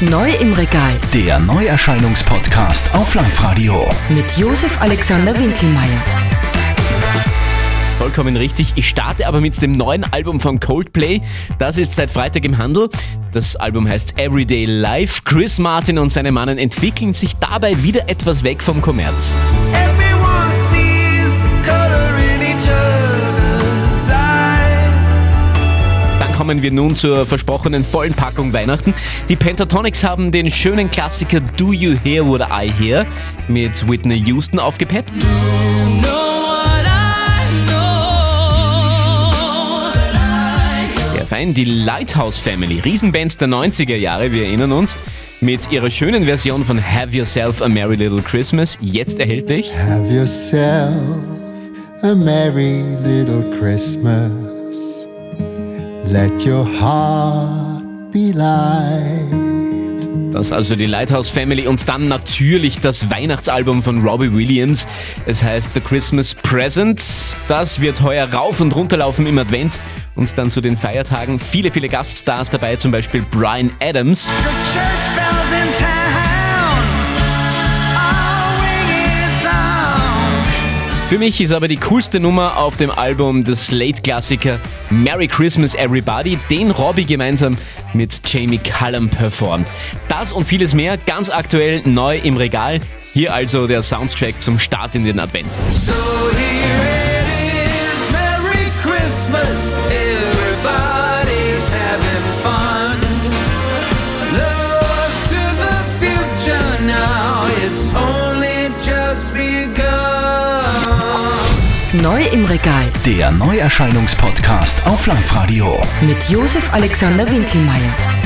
Neu im Regal Der Neuerscheinungspodcast auf Live-Radio. mit Josef Alexander Winkelmeier. Vollkommen richtig. Ich starte aber mit dem neuen Album von Coldplay. Das ist seit Freitag im Handel. Das Album heißt Everyday Life. Chris Martin und seine Mannen entwickeln sich dabei wieder etwas weg vom Kommerz. Everyone kommen wir nun zur versprochenen vollen Packung Weihnachten. Die Pentatonics haben den schönen Klassiker Do You Hear What I Hear mit Whitney Houston aufgepeppt. Ja, fein. Die Lighthouse Family, Riesenbands der 90er Jahre, wir erinnern uns, mit ihrer schönen Version von Have Yourself a Merry Little Christmas, jetzt erhältlich. Have yourself a merry little Christmas. Let your heart be light. Das also die Lighthouse Family und dann natürlich das Weihnachtsalbum von Robbie Williams. Es heißt The Christmas Present. Das wird heuer rauf und runter laufen im Advent und dann zu den Feiertagen viele, viele Gaststars dabei, zum Beispiel Brian Adams. Für mich ist aber die coolste Nummer auf dem Album das Slate-Klassiker Merry Christmas Everybody, den Robbie gemeinsam mit Jamie Cullum performt. Das und vieles mehr ganz aktuell neu im Regal. Hier also der Soundtrack zum Start in den Advent. So here it is, Merry. It's only just begun. Neu im Regal Der Neuerscheinungspodcast auf Live-Radio. mit Josef Alexander Winkelmeier.